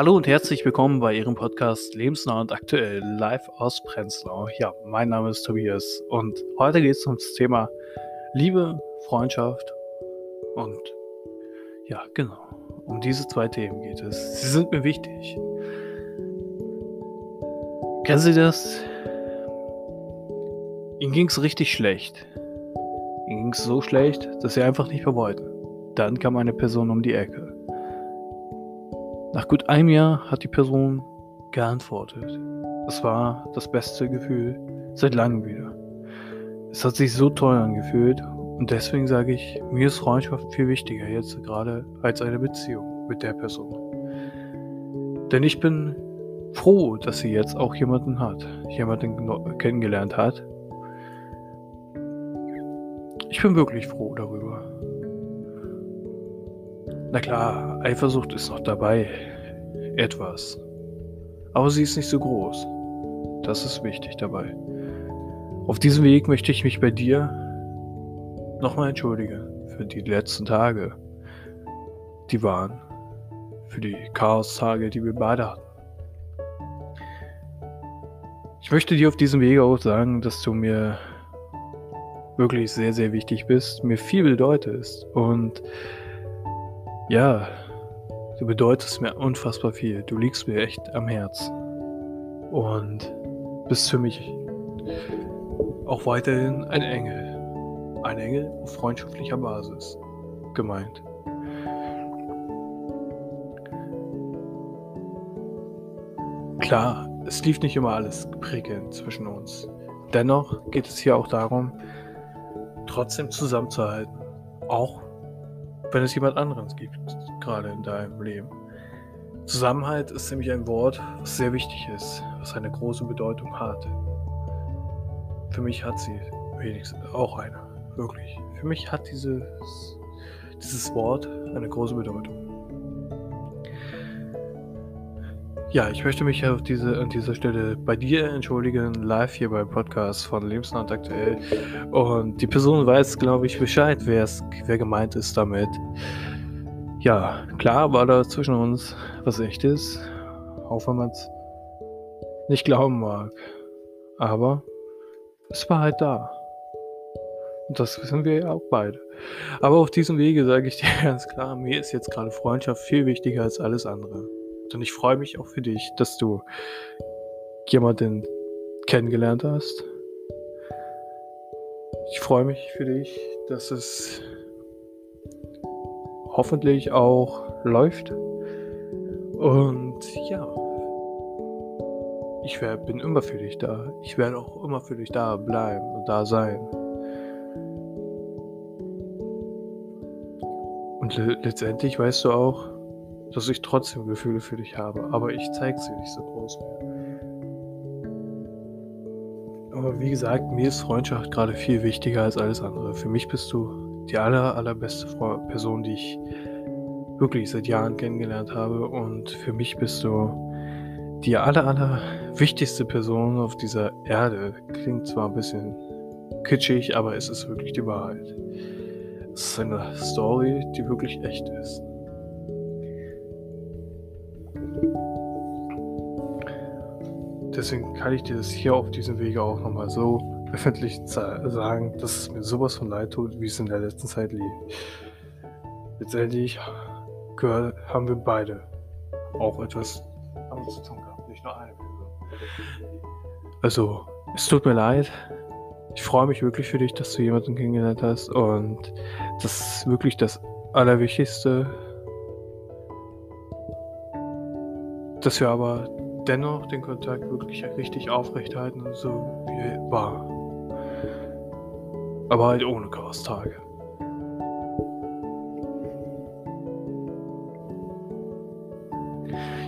Hallo und herzlich willkommen bei Ihrem Podcast Lebensnah und aktuell live aus Prenzlau. Ja, mein Name ist Tobias und heute geht es ums Thema Liebe, Freundschaft und ja, genau, um diese zwei Themen geht es. Sie sind mir wichtig. Kennen Sie das? Ihnen ging es richtig schlecht. Ihnen ging es so schlecht, dass Sie einfach nicht mehr wollten. Dann kam eine Person um die Ecke. Nach gut einem Jahr hat die Person geantwortet. Es war das beste Gefühl seit langem wieder. Es hat sich so toll angefühlt und deswegen sage ich, mir ist Freundschaft viel wichtiger jetzt gerade als eine Beziehung mit der Person. Denn ich bin froh, dass sie jetzt auch jemanden hat, jemanden kennengelernt hat. Ich bin wirklich froh darüber. Na klar, Eifersucht ist noch dabei. Etwas. Aber sie ist nicht so groß. Das ist wichtig dabei. Auf diesem Weg möchte ich mich bei dir nochmal entschuldigen für die letzten Tage, die waren. Für die Chaos-Tage, die wir beide hatten. Ich möchte dir auf diesem Weg auch sagen, dass du mir wirklich sehr, sehr wichtig bist, mir viel bedeutest und ja, du bedeutest mir unfassbar viel. Du liegst mir echt am Herz. Und bist für mich auch weiterhin ein Engel. Ein Engel auf freundschaftlicher Basis gemeint. Klar, es lief nicht immer alles prickelnd zwischen uns. Dennoch geht es hier auch darum, trotzdem zusammenzuhalten. Auch wenn es jemand anderes gibt, gerade in deinem Leben. Zusammenhalt ist nämlich ein Wort, was sehr wichtig ist, was eine große Bedeutung hat. Für mich hat sie wenigstens auch eine, wirklich. Für mich hat dieses, dieses Wort eine große Bedeutung. Ja, ich möchte mich auf diese, an dieser Stelle bei dir entschuldigen, live hier beim Podcast von Lebensland aktuell. Und die Person weiß, glaube ich, Bescheid, wer gemeint ist damit. Ja, klar war da zwischen uns was echtes, auch wenn man es nicht glauben mag. Aber es war halt da. Und das wissen wir ja auch beide. Aber auf diesem Wege sage ich dir ganz klar, mir ist jetzt gerade Freundschaft viel wichtiger als alles andere. Und ich freue mich auch für dich, dass du jemanden kennengelernt hast. Ich freue mich für dich, dass es hoffentlich auch läuft. Und ja, ich wär, bin immer für dich da. Ich werde auch immer für dich da bleiben und da sein. Und le letztendlich weißt du auch, dass ich trotzdem Gefühle für dich habe, aber ich zeige sie nicht so groß mehr. Aber wie gesagt, mir ist Freundschaft gerade viel wichtiger als alles andere. Für mich bist du die aller, allerbeste Person, die ich wirklich seit Jahren kennengelernt habe. Und für mich bist du die aller, aller wichtigste Person auf dieser Erde. Klingt zwar ein bisschen kitschig, aber es ist wirklich die Wahrheit. Es ist eine Story, die wirklich echt ist. Deswegen kann ich dir das hier auf diesem Wege auch nochmal so öffentlich sagen, dass es mir sowas von leid tut, wie es in der letzten Zeit lief. Letztendlich gehört, haben wir beide auch etwas damit zu gehabt, nicht nur eine. Also, es tut mir leid. Ich freue mich wirklich für dich, dass du jemanden kennengelernt hast und das ist wirklich das Allerwichtigste, dass wir aber dennoch den Kontakt wirklich richtig aufrechthalten, so wie er war. Aber halt ohne Chaos-Tage.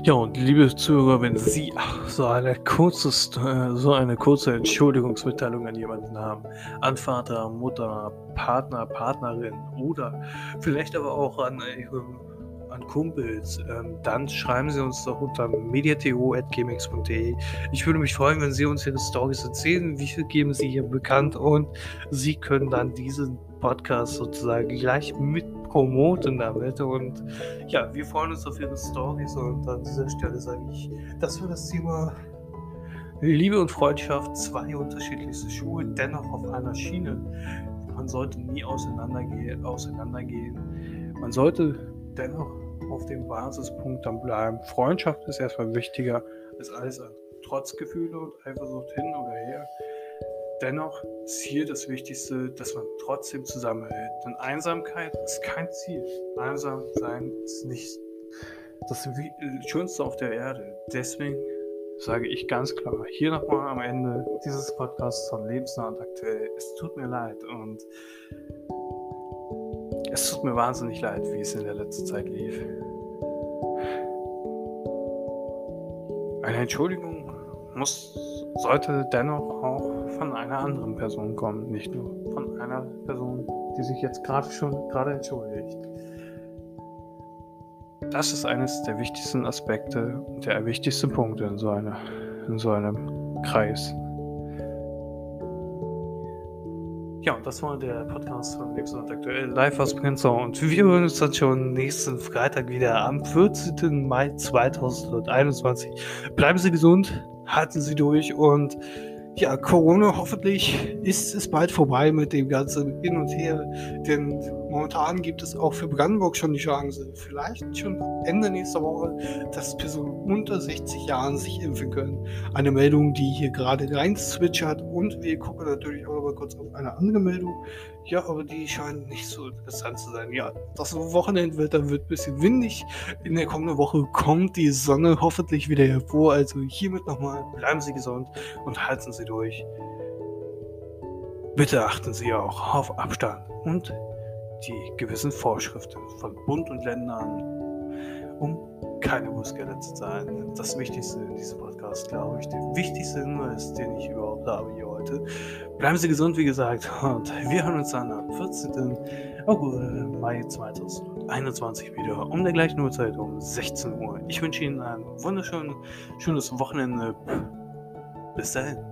Ja, und liebe Zuhörer, wenn Sie ach, so, eine kurze, so eine kurze Entschuldigungsmitteilung an jemanden haben, an Vater, Mutter, Partner, Partnerin oder vielleicht aber auch an Ihrem an Kumpels, ähm, dann schreiben Sie uns doch unter mediato.gmx.de. Ich würde mich freuen, wenn Sie uns Ihre Stories erzählen. Wie viel geben Sie hier bekannt? Und Sie können dann diesen Podcast sozusagen gleich mit promoten damit. Und ja, wir freuen uns auf Ihre Stories. Und an dieser Stelle sage ich, das war das Thema Liebe und Freundschaft, zwei unterschiedlichste Schuhe, dennoch auf einer Schiene. Man sollte nie auseinandergehen. auseinandergehen. Man sollte dennoch auf dem Basispunkt dann bleiben. Freundschaft ist erstmal wichtiger als alles andere. Trotz Gefühle und Eifersucht hin oder her. Dennoch ist hier das Wichtigste, dass man trotzdem zusammenhält. Denn Einsamkeit ist kein Ziel. Einsam sein ist nicht das Schönste auf der Erde. Deswegen sage ich ganz klar, hier nochmal am Ende dieses Podcasts von Lebensnah und aktuell, es tut mir leid und es tut mir wahnsinnig leid, wie es in der letzten Zeit lief. Eine Entschuldigung muss, sollte dennoch auch von einer anderen Person kommen, nicht nur von einer Person, die sich jetzt gerade schon gerade entschuldigt. Das ist eines der wichtigsten Aspekte und der wichtigste Punkte in so, einer, in so einem Kreis. Ja, und das war der Podcast von Lebensland aktuell live aus Prenzlau. Und wir hören uns dann schon nächsten Freitag wieder am 14. Mai 2021. Bleiben Sie gesund, halten Sie durch und ja, Corona hoffentlich ist es bald vorbei mit dem ganzen Hin und Her, denn momentan gibt es auch für Brandenburg schon die Chance, vielleicht schon Ende nächster Woche, dass Personen unter 60 Jahren sich impfen können. Eine Meldung, die hier gerade rein switchert und wir gucken natürlich auch mal kurz auf eine andere Meldung. Ja, aber die scheinen nicht so interessant zu sein. Ja, das Wochenendwetter wird ein bisschen windig. In der kommenden Woche kommt die Sonne hoffentlich wieder hervor. Also hiermit nochmal, bleiben Sie gesund und halten Sie durch. Bitte achten Sie auch auf Abstand und die gewissen Vorschriften von Bund und Ländern, um keine Bußgelder zu zahlen. Das Wichtigste in diesem Podcast, glaube ich, der wichtigste Hinweis, den ich überhaupt habe hier heute. Bleiben Sie gesund, wie gesagt, und wir hören uns dann am 14. August, Mai 2021 wieder um der gleichen Uhrzeit um 16 Uhr. Ich wünsche Ihnen ein wunderschönes Wochenende. Bis dahin.